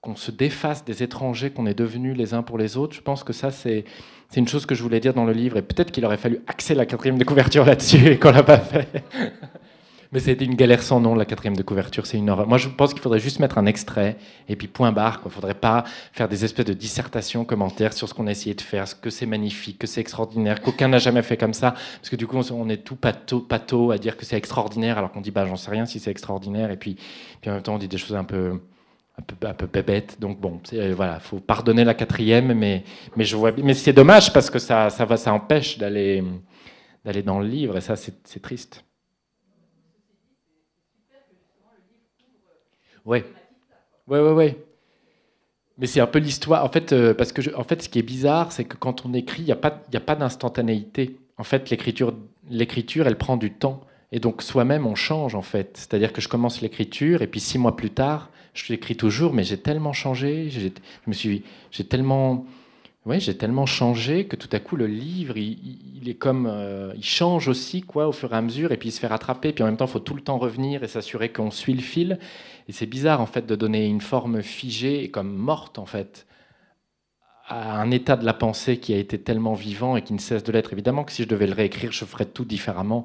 qu'on se défasse des étrangers qu'on est devenus les uns pour les autres. Je pense que ça, c'est c'est une chose que je voulais dire dans le livre, et peut-être qu'il aurait fallu axer la quatrième de couverture là-dessus et qu'on l'a pas fait. Mais c'était une galère sans nom, la quatrième de couverture, c'est une horreur. Moi, je pense qu'il faudrait juste mettre un extrait, et puis point barre. Il ne faudrait pas faire des espèces de dissertations, commentaires sur ce qu'on a essayé de faire, ce que c'est magnifique, que c'est extraordinaire, qu'aucun n'a jamais fait comme ça. Parce que du coup, on est tout pato, à dire que c'est extraordinaire, alors qu'on dit, bah, j'en sais rien si c'est extraordinaire, et puis, puis en même temps, on dit des choses un peu un peu, un peu bébête. Donc bon, euh, voilà, faut pardonner la quatrième, mais, mais je vois, mais c'est dommage parce que ça, ça va, ça empêche d'aller, d'aller dans le livre et ça, c'est triste. Oui, oui, oui, oui. Mais c'est un peu l'histoire. En fait, euh, parce que en fait, ce qui est bizarre, c'est que quand on écrit, il n'y a pas, il a pas d'instantanéité. En fait, l'écriture, l'écriture, elle prend du temps. Et donc soi-même, on change en fait. C'est-à-dire que je commence l'écriture et puis six mois plus tard, je l'écris toujours, mais j'ai tellement changé, je me suis, j'ai tellement, ouais, j'ai tellement changé que tout à coup le livre, il, est comme, euh, il change aussi quoi au fur et à mesure, et puis il se fait rattraper, puis en même temps, il faut tout le temps revenir et s'assurer qu'on suit le fil. Et c'est bizarre en fait de donner une forme figée et comme morte en fait à un état de la pensée qui a été tellement vivant et qui ne cesse de l'être. Évidemment que si je devais le réécrire, je ferais tout différemment.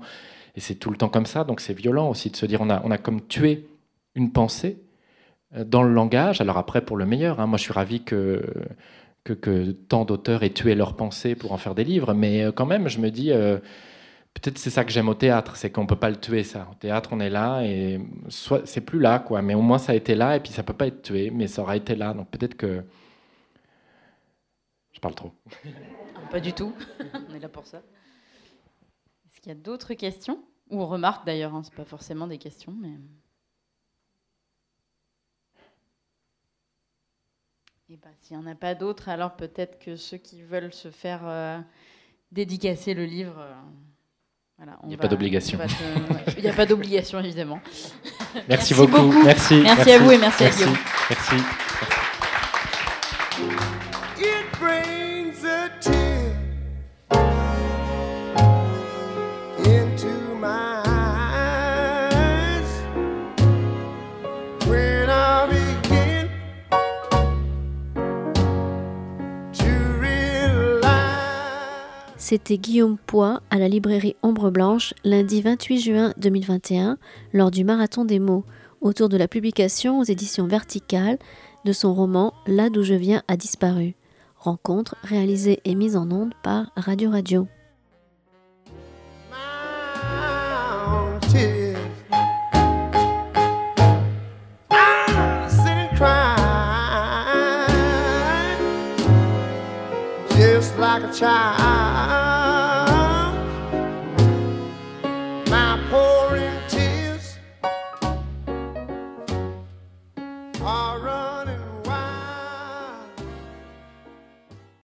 Et c'est tout le temps comme ça, donc c'est violent aussi de se dire on a, on a comme tué une pensée dans le langage. Alors après, pour le meilleur, hein, moi je suis ravi que, tant d'auteurs aient tué leur pensée pour en faire des livres, mais euh, quand même, je me dis, euh, peut-être c'est ça que j'aime au théâtre, c'est qu'on ne peut pas le tuer, ça. Au théâtre, on est là, et c'est plus là, quoi, mais au moins ça a été là, et puis ça peut pas être tué, mais ça aura été là, donc peut-être que... Je parle trop. Pas du tout, on est là pour ça. Il y a d'autres questions? Ou remarques d'ailleurs, hein, ce pas forcément des questions, mais. Et bah, s'il n'y en a pas d'autres, alors peut-être que ceux qui veulent se faire euh, dédicacer le livre. Euh, voilà, il n'y a pas d'obligation. Il n'y a pas d'obligation, évidemment. Merci, beaucoup. Merci. merci. à vous et merci, à Guillaume. Merci. C'était Guillaume Poix à la librairie Ombre Blanche lundi 28 juin 2021 lors du Marathon des mots autour de la publication aux éditions Verticales de son roman Là d'où je viens a disparu. Rencontre réalisée et mise en onde par Radio Radio. child.